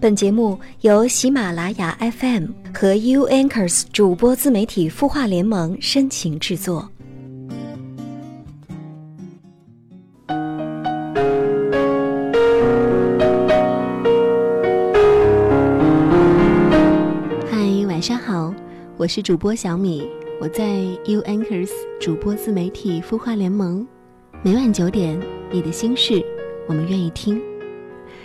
本节目由喜马拉雅 FM 和 U Anchors 主播自媒体孵化联盟深情制作。嗨，晚上好，我是主播小米，我在 U Anchors 主播自媒体孵化联盟，每晚九点，你的心事，我们愿意听。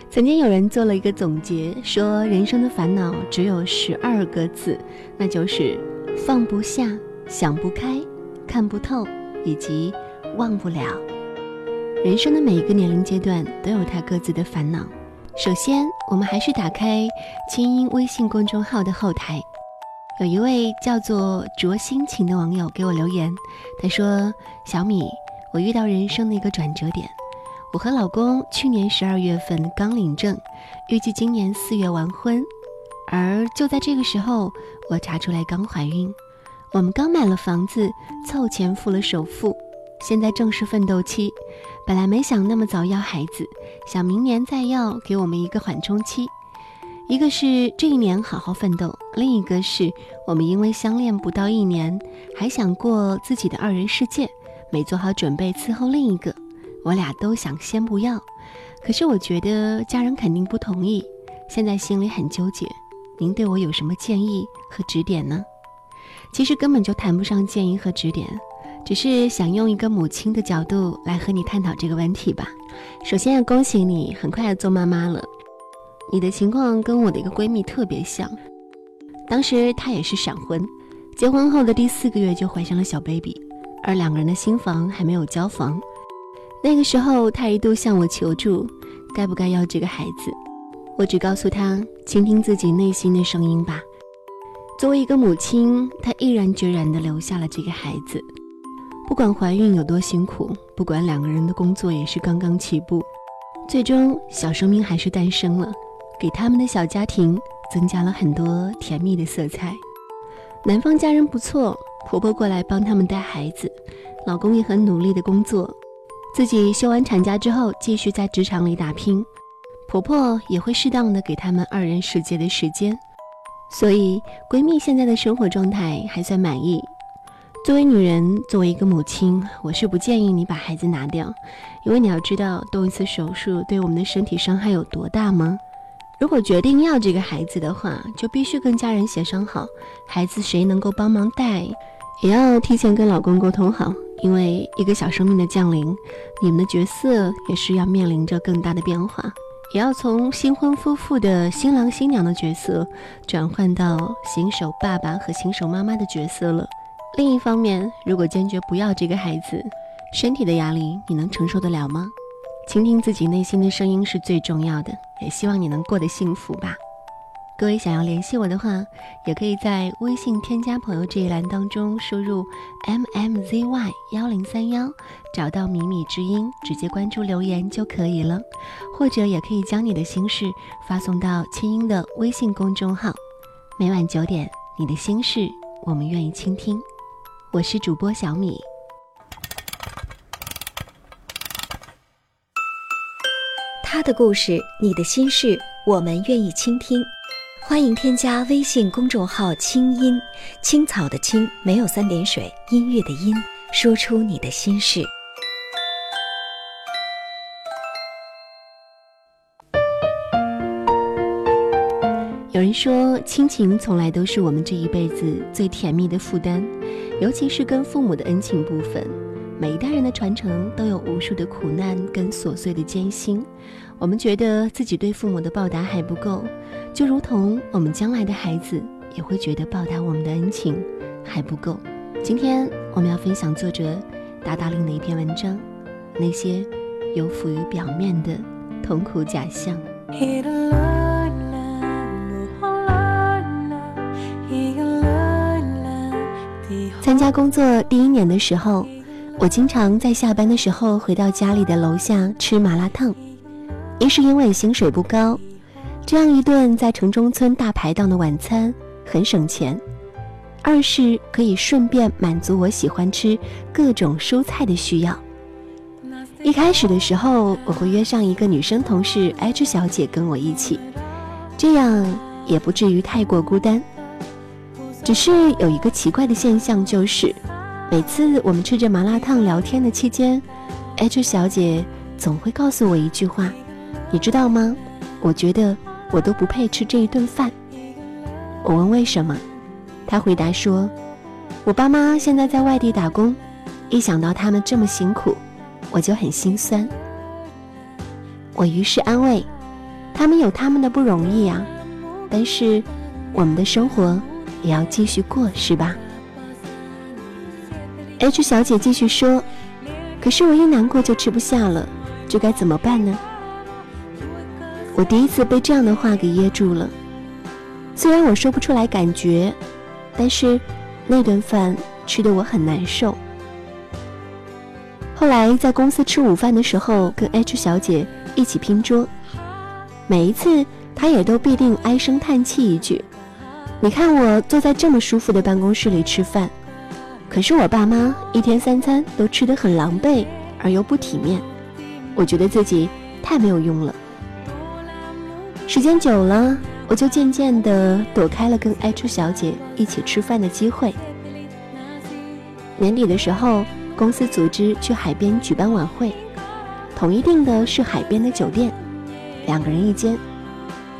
曾经有人做了一个总结，说人生的烦恼只有十二个字，那就是放不下、想不开、看不透以及忘不了。人生的每一个年龄阶段都有他各自的烦恼。首先，我们还是打开清音微信公众号的后台，有一位叫做卓心情的网友给我留言，他说：“小米，我遇到人生的一个转折点。”我和老公去年十二月份刚领证，预计今年四月完婚，而就在这个时候，我查出来刚怀孕。我们刚买了房子，凑钱付了首付，现在正是奋斗期。本来没想那么早要孩子，想明年再要，给我们一个缓冲期。一个是这一年好好奋斗，另一个是我们因为相恋不到一年，还想过自己的二人世界，没做好准备伺候另一个。我俩都想先不要，可是我觉得家人肯定不同意，现在心里很纠结。您对我有什么建议和指点呢？其实根本就谈不上建议和指点，只是想用一个母亲的角度来和你探讨这个问题吧。首先要恭喜你，很快要做妈妈了。你的情况跟我的一个闺蜜特别像，当时她也是闪婚，结婚后的第四个月就怀上了小 baby，而两个人的新房还没有交房。那个时候，他一度向我求助，该不该要这个孩子？我只告诉他，倾听自己内心的声音吧。作为一个母亲，她毅然决然地留下了这个孩子。不管怀孕有多辛苦，不管两个人的工作也是刚刚起步，最终小生命还是诞生了，给他们的小家庭增加了很多甜蜜的色彩。男方家人不错，婆婆过来帮他们带孩子，老公也很努力的工作。自己休完产假之后，继续在职场里打拼，婆婆也会适当的给他们二人世界的时间，所以闺蜜现在的生活状态还算满意。作为女人，作为一个母亲，我是不建议你把孩子拿掉，因为你要知道动一次手术对我们的身体伤害有多大吗？如果决定要这个孩子的话，就必须跟家人协商好，孩子谁能够帮忙带，也要提前跟老公沟通好。因为一个小生命的降临，你们的角色也是要面临着更大的变化，也要从新婚夫妇的新郎新娘的角色转换到新手爸爸和新手妈妈的角色了。另一方面，如果坚决不要这个孩子，身体的压力你能承受得了吗？倾听自己内心的声音是最重要的，也希望你能过得幸福吧。各位想要联系我的话，也可以在微信添加朋友这一栏当中输入 m m z y 幺零三幺，找到米米之音，直接关注留言就可以了。或者也可以将你的心事发送到清音的微信公众号。每晚九点，你的心事我们愿意倾听。我是主播小米。他的故事，你的心事，我们愿意倾听。欢迎添加微信公众号“清音青草”的青没有三点水，音乐的音，说出你的心事。有人说，亲情从来都是我们这一辈子最甜蜜的负担，尤其是跟父母的恩情部分。每一代人的传承都有无数的苦难跟琐碎的艰辛，我们觉得自己对父母的报答还不够。就如同我们将来的孩子也会觉得报答我们的恩情还不够。今天我们要分享作者达达令的一篇文章，那些有浮于表面的痛苦假象。参加工作第一年的时候，我经常在下班的时候回到家里的楼下吃麻辣烫，一是因为薪水不高。这样一顿在城中村大排档的晚餐很省钱，二是可以顺便满足我喜欢吃各种蔬菜的需要。一开始的时候，我会约上一个女生同事 H 小姐跟我一起，这样也不至于太过孤单。只是有一个奇怪的现象，就是每次我们吃着麻辣烫聊天的期间，H 小姐总会告诉我一句话：“你知道吗？我觉得我都不配吃这一顿饭。”我问为什么，他回答说：“我爸妈现在在外地打工，一想到他们这么辛苦，我就很心酸。”我于是安慰。他们有他们的不容易啊，但是我们的生活也要继续过，是吧？H 小姐继续说：“可是我一难过就吃不下了，这该怎么办呢？”我第一次被这样的话给噎住了。虽然我说不出来感觉，但是那顿饭吃得我很难受。后来在公司吃午饭的时候，跟 H 小姐一起拼桌。每一次，她也都必定唉声叹气一句：“你看我坐在这么舒服的办公室里吃饭，可是我爸妈一天三餐都吃得很狼狈而又不体面，我觉得自己太没有用了。”时间久了，我就渐渐地躲开了跟 H 小姐一起吃饭的机会。年底的时候，公司组织去海边举办晚会，统一定的是海边的酒店。两个人一间，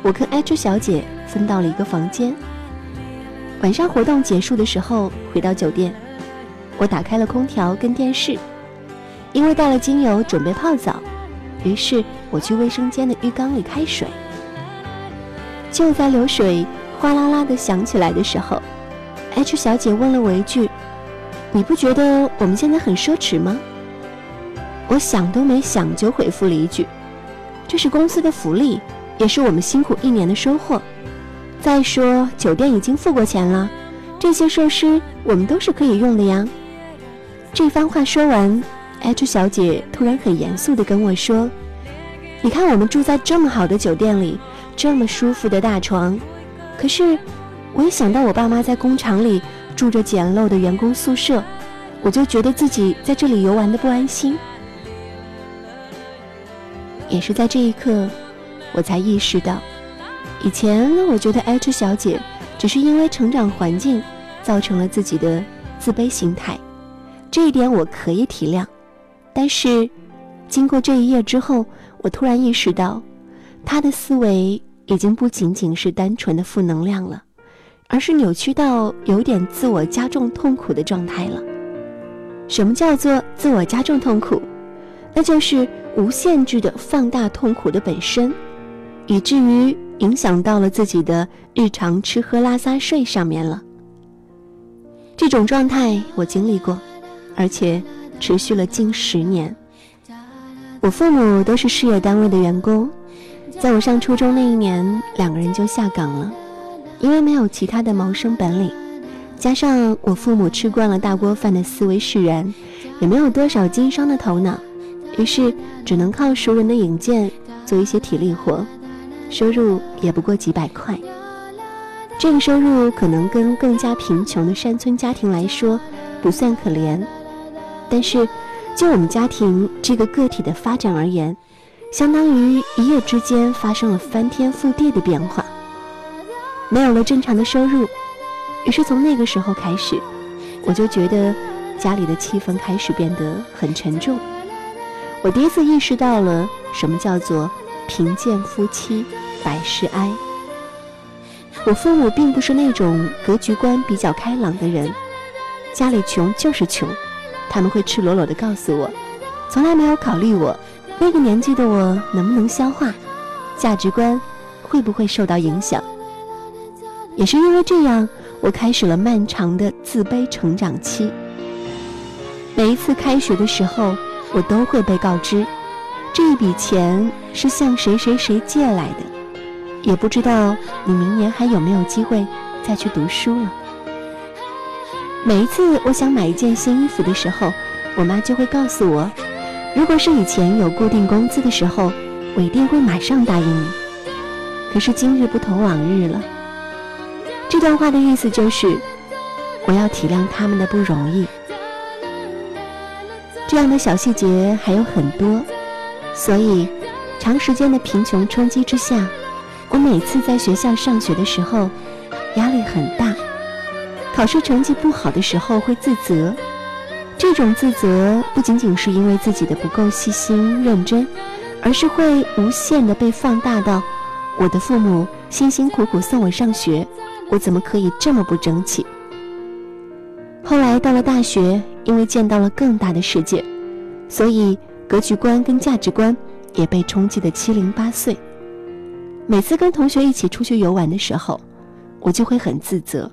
我跟 H 小姐分到了一个房间。晚上活动结束的时候，回到酒店，我打开了空调跟电视，因为带了精油准备泡澡，于是我去卫生间的浴缸里开水。就在流水哗啦啦的响起来的时候，H 小姐问了我一句：“你不觉得我们现在很奢侈吗？”我想都没想就回复了一句。这是公司的福利，也是我们辛苦一年的收获。再说，酒店已经付过钱了，这些设施我们都是可以用的呀。这番话说完，H 小姐突然很严肃地跟我说：“你看，我们住在这么好的酒店里，这么舒服的大床，可是我一想到我爸妈在工厂里住着简陋的员工宿舍，我就觉得自己在这里游玩的不安心。”也是在这一刻，我才意识到，以前我觉得 H 小姐只是因为成长环境造成了自己的自卑心态，这一点我可以体谅。但是，经过这一夜之后，我突然意识到，她的思维已经不仅仅是单纯的负能量了，而是扭曲到有点自我加重痛苦的状态了。什么叫做自我加重痛苦？那就是无限制的放大痛苦的本身，以至于影响到了自己的日常吃喝拉撒睡上面了。这种状态我经历过，而且持续了近十年。我父母都是事业单位的员工，在我上初中那一年，两个人就下岗了，因为没有其他的谋生本领，加上我父母吃惯了大锅饭的思维使然，也没有多少经商的头脑。于是只能靠熟人的引荐做一些体力活，收入也不过几百块。这个收入可能跟更加贫穷的山村家庭来说不算可怜，但是就我们家庭这个个体的发展而言，相当于一夜之间发生了翻天覆地的变化。没有了正常的收入，于是从那个时候开始，我就觉得家里的气氛开始变得很沉重。我第一次意识到了什么叫做贫贱夫妻百事哀。我父母并不是那种格局观比较开朗的人，家里穷就是穷，他们会赤裸裸地告诉我，从来没有考虑我那个年纪的我能不能消化，价值观会不会受到影响。也是因为这样，我开始了漫长的自卑成长期。每一次开学的时候。我都会被告知，这一笔钱是向谁谁谁借来的，也不知道你明年还有没有机会再去读书了。每一次我想买一件新衣服的时候，我妈就会告诉我，如果是以前有固定工资的时候，我一定会马上答应你。可是今日不同往日了。这段话的意思就是，我要体谅他们的不容易。这样的小细节还有很多，所以长时间的贫穷冲击之下，我每次在学校上学的时候，压力很大，考试成绩不好的时候会自责。这种自责不仅仅是因为自己的不够细心认真，而是会无限的被放大到我的父母辛辛苦苦送我上学，我怎么可以这么不争气？后来到了大学，因为见到了更大的世界，所以格局观跟价值观也被冲击的七零八碎。每次跟同学一起出去游玩的时候，我就会很自责，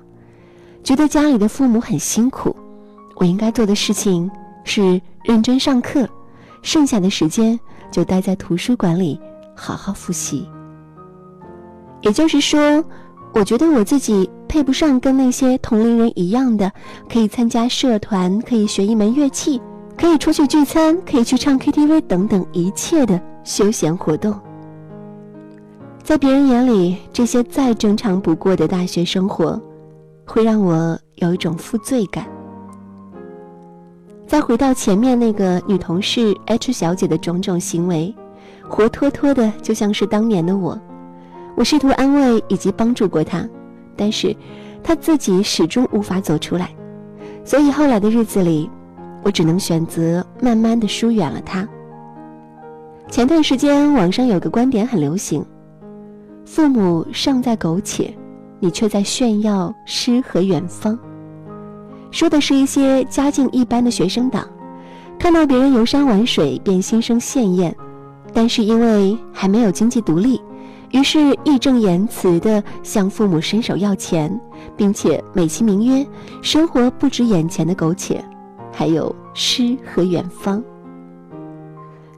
觉得家里的父母很辛苦。我应该做的事情是认真上课，剩下的时间就待在图书馆里好好复习。也就是说，我觉得我自己配不上跟那些同龄人一样的，可以参加社团，可以学一门乐器，可以出去聚餐，可以去唱 KTV 等等一切的休闲活动。在别人眼里，这些再正常不过的大学生活，会让我有一种负罪感。再回到前面那个女同事 H 小姐的种种行为，活脱脱的就像是当年的我。我试图安慰以及帮助过她，但是她自己始终无法走出来。所以后来的日子里，我只能选择慢慢的疏远了她。前段时间网上有个观点很流行：父母尚在苟且，你却在炫耀诗和远方。说的是一些家境一般的学生党，看到别人游山玩水便心生羡艳，但是因为还没有经济独立，于是义正言辞地向父母伸手要钱，并且美其名曰生活不止眼前的苟且，还有诗和远方。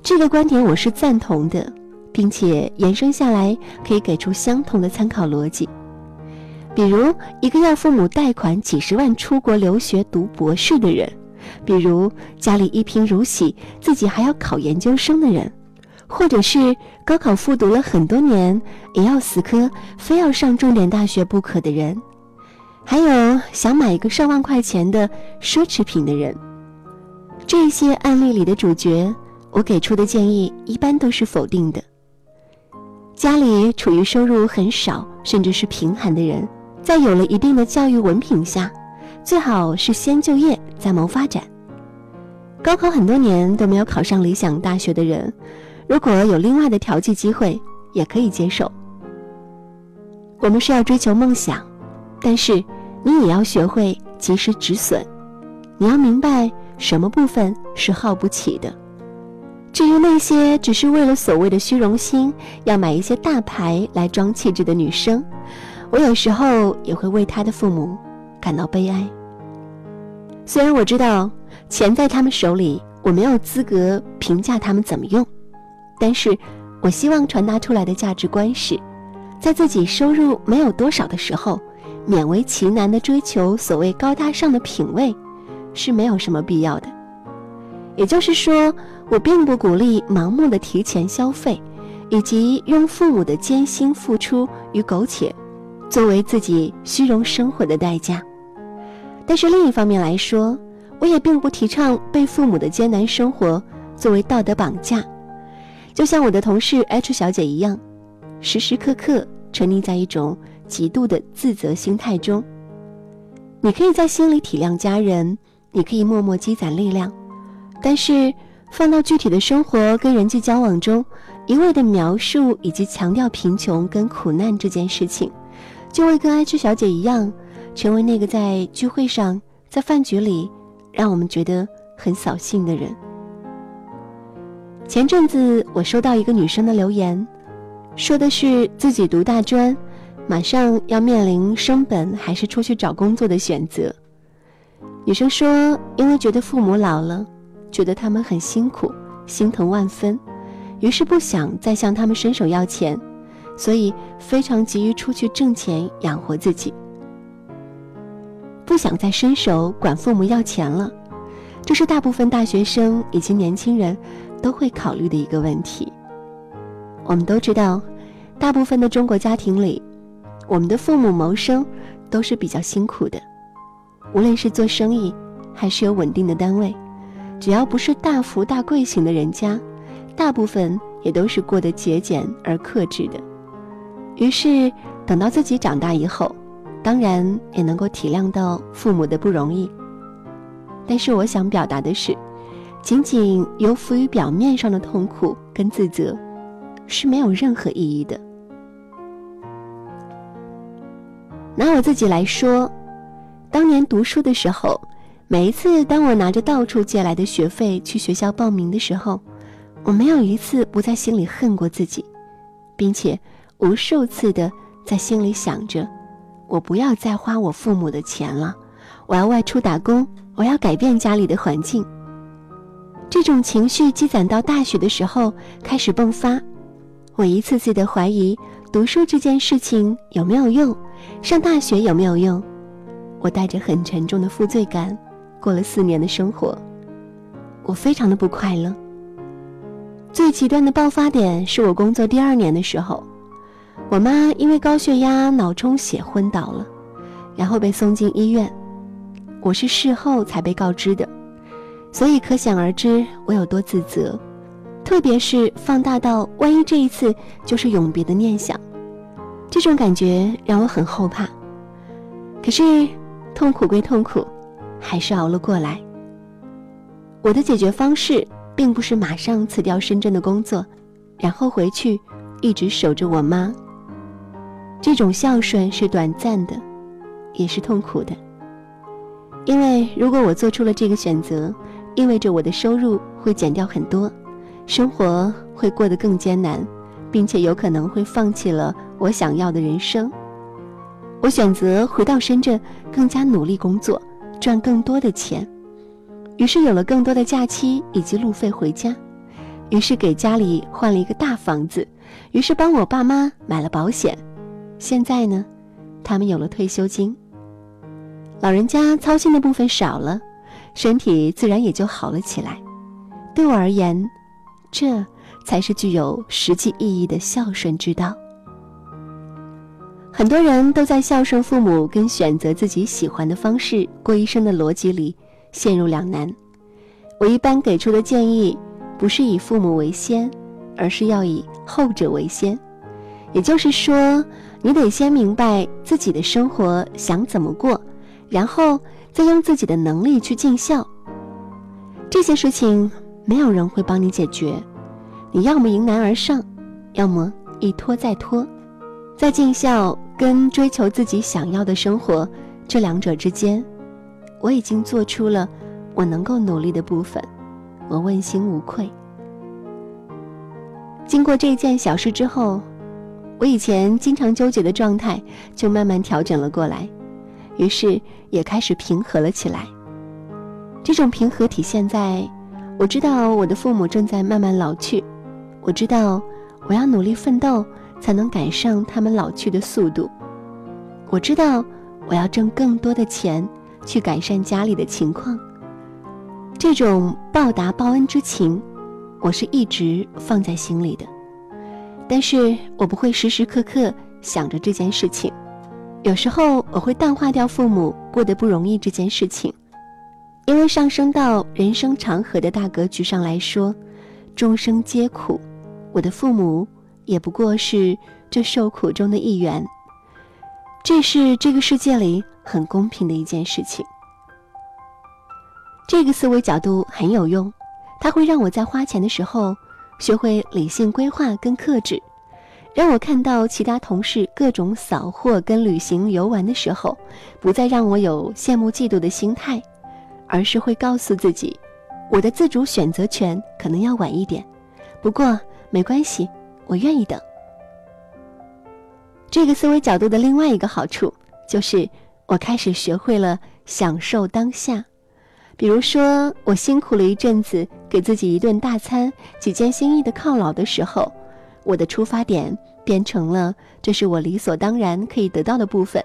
这个观点我是赞同的，并且延伸下来可以给出相同的参考逻辑。比如一个要父母贷款几十万出国留学读博士的人，比如家里一贫如洗，自己还要考研究生的人，或者是高考复读了很多年也要死磕，非要上重点大学不可的人，还有想买一个上万块钱的奢侈品的人，这些案例里的主角，我给出的建议一般都是否定的。家里处于收入很少甚至是贫寒的人。在有了一定的教育文凭下，最好是先就业再谋发展。高考很多年都没有考上理想大学的人，如果有另外的调剂机会，也可以接受。我们是要追求梦想，但是你也要学会及时止损。你要明白什么部分是耗不起的。至于那些只是为了所谓的虚荣心，要买一些大牌来装气质的女生。我有时候也会为他的父母感到悲哀。虽然我知道钱在他们手里，我没有资格评价他们怎么用，但是我希望传达出来的价值观是，在自己收入没有多少的时候，勉为其难的追求所谓高大上的品味，是没有什么必要的。也就是说，我并不鼓励盲目的提前消费，以及用父母的艰辛付出与苟且。作为自己虚荣生活的代价，但是另一方面来说，我也并不提倡被父母的艰难生活作为道德绑架。就像我的同事 H 小姐一样，时时刻刻沉溺在一种极度的自责心态中。你可以在心里体谅家人，你可以默默积攒力量，但是放到具体的生活跟人际交往中，一味的描述以及强调贫穷跟苦难这件事情。就会跟爱吃小姐一样，成为那个在聚会上、在饭局里，让我们觉得很扫兴的人。前阵子我收到一个女生的留言，说的是自己读大专，马上要面临升本还是出去找工作的选择。女生说，因为觉得父母老了，觉得他们很辛苦，心疼万分，于是不想再向他们伸手要钱。所以非常急于出去挣钱养活自己，不想再伸手管父母要钱了。这是大部分大学生以及年轻人都会考虑的一个问题。我们都知道，大部分的中国家庭里，我们的父母谋生都是比较辛苦的，无论是做生意，还是有稳定的单位，只要不是大富大贵型的人家，大部分也都是过得节俭而克制的。于是等到自己长大以后，当然也能够体谅到父母的不容易。但是我想表达的是，仅仅由浮于表面上的痛苦跟自责，是没有任何意义的。拿我自己来说，当年读书的时候，每一次当我拿着到处借来的学费去学校报名的时候，我没有一次不在心里恨过自己，并且无数次的在心里想着，我不要再花我父母的钱了，我要外出打工。我要改变家里的环境。这种情绪积攒到大学的时候开始迸发，我一次次的怀疑读书这件事情有没有用，上大学有没有用。我带着很沉重的负罪感过了四年的生活，我非常的不快乐。最极端的爆发点是我工作第二年的时候，我妈因为高血压、脑充血昏倒了，然后被送进医院。我是事后才被告知的，所以可想而知我有多自责，特别是放大到万一这一次就是永别的念想，这种感觉让我很后怕。可是痛苦归痛苦，还是熬了过来。我的解决方式并不是马上辞掉深圳的工作，然后回去一直守着我妈。这种孝顺是短暂的，也是痛苦的。因为如果我做出了这个选择，意味着我的收入会减掉很多，生活会过得更艰难，并且有可能会放弃了我想要的人生。我选择回到深圳，更加努力工作，赚更多的钱，于是有了更多的假期以及路费回家，于是给家里换了一个大房子，于是帮我爸妈买了保险，现在呢，他们有了退休金。老人家操心的部分少了，身体自然也就好了起来。对我而言，这才是具有实际意义的孝顺之道。很多人都在孝顺父母跟选择自己喜欢的方式过一生的逻辑里陷入两难。我一般给出的建议，不是以父母为先，而是要以后者为先。也就是说，你得先明白自己的生活想怎么过。然后再用自己的能力去尽孝。这些事情没有人会帮你解决，你要么迎难而上，要么一拖再拖。在尽孝跟追求自己想要的生活这两者之间，我已经做出了我能够努力的部分，我问心无愧。经过这件小事之后，我以前经常纠结的状态就慢慢调整了过来。于是也开始平和了起来。这种平和体现在，我知道我的父母正在慢慢老去，我知道我要努力奋斗才能赶上他们老去的速度，我知道我要挣更多的钱去改善家里的情况。这种报答报恩之情，我是一直放在心里的，但是我不会时时刻刻想着这件事情。有时候我会淡化掉父母过得不容易这件事情，因为上升到人生长河的大格局上来说，众生皆苦，我的父母也不过是这受苦中的一员。这是这个世界里很公平的一件事情。这个思维角度很有用，它会让我在花钱的时候学会理性规划跟克制。让我看到其他同事各种扫货跟旅行游玩的时候，不再让我有羡慕嫉妒的心态，而是会告诉自己，我的自主选择权可能要晚一点，不过没关系，我愿意等。这个思维角度的另外一个好处就是，我开始学会了享受当下。比如说，我辛苦了一阵子，给自己一顿大餐，几件心意的犒劳的时候。我的出发点变成了这是我理所当然可以得到的部分，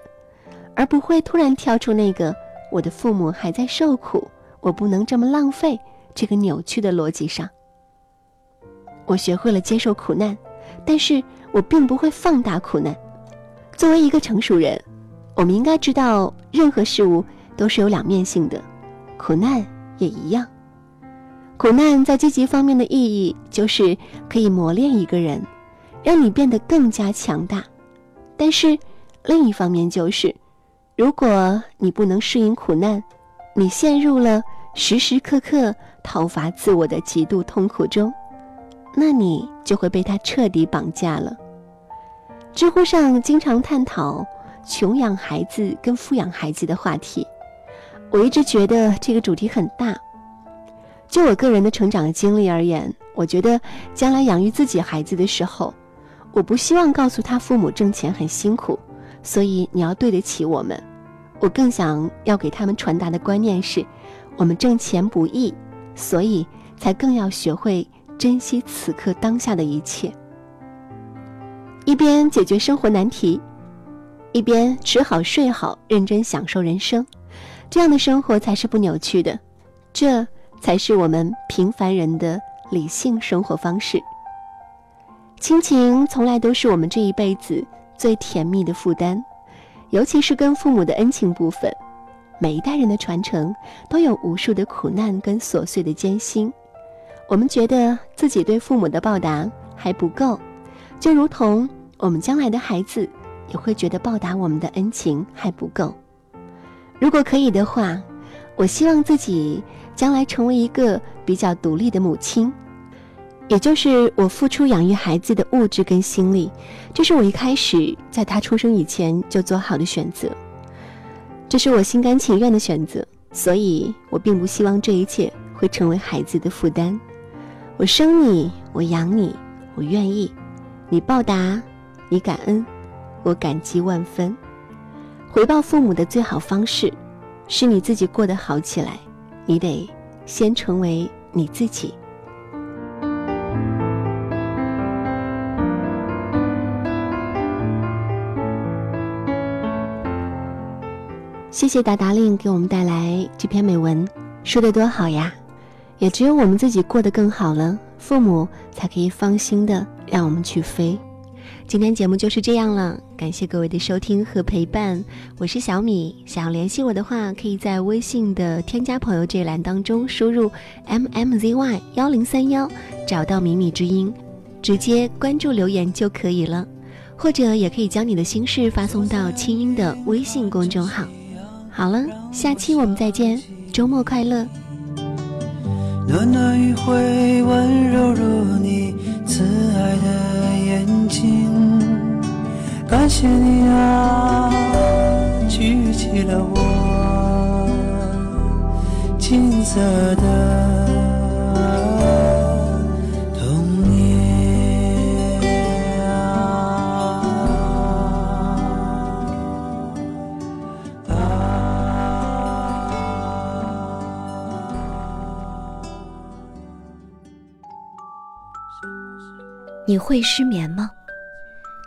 而不会突然跳出那个我的父母还在受苦，我不能这么浪费这个扭曲的逻辑上。我学会了接受苦难，但是我并不会放大苦难。作为一个成熟人，我们应该知道任何事物都是有两面性的，苦难也一样。苦难在积极方面的意义，就是可以磨练一个人，让你变得更加强大。但是另一方面就是，如果你不能适应苦难，你陷入了时时刻刻讨伐自我的极度痛苦中，那你就会被他彻底绑架了。知乎上经常探讨穷养孩子跟富养孩子的话题，我一直觉得这个主题很大。就我个人的成长经历而言，我觉得将来养育自己孩子的时候，我不希望告诉他父母挣钱很辛苦，所以你要对得起我们。我更想要给他们传达的观念是，我们挣钱不易，所以才更要学会珍惜此刻当下的一切。一边解决生活难题，一边吃好睡好，认真享受人生，这样的生活才是不扭曲的。这。才是我们平凡人的理性生活方式。亲情从来都是我们这一辈子最甜蜜的负担，尤其是跟父母的恩情部分。每一代人的传承都有无数的苦难跟琐碎的艰辛。我们觉得自己对父母的报答还不够，就如同我们将来的孩子也会觉得报答我们的恩情还不够。如果可以的话，我希望自己。将来成为一个比较独立的母亲，也就是我付出养育孩子的物质跟心力，这是我一开始在他出生以前就做好的选择，这是我心甘情愿的选择，所以我并不希望这一切会成为孩子的负担。我生你，我养你，我愿意，你报答，你感恩，我感激万分。回报父母的最好方式，是你自己过得好起来。你得先成为你自己。谢谢达达令给我们带来这篇美文，说的多好呀！也只有我们自己过得更好了，父母才可以放心的让我们去飞。今天节目就是这样了，感谢各位的收听和陪伴，我是小米。想要联系我的话，可以在微信的添加朋友这栏当中输入 m m z y 幺零三幺，找到米米之音，直接关注留言就可以了。或者也可以将你的心事发送到清音的微信公众号。好了，下期我们再见，周末快乐。暖暖余晖温柔如你慈爱的，感谢你啊，举起了我金色的童年。你会失眠吗？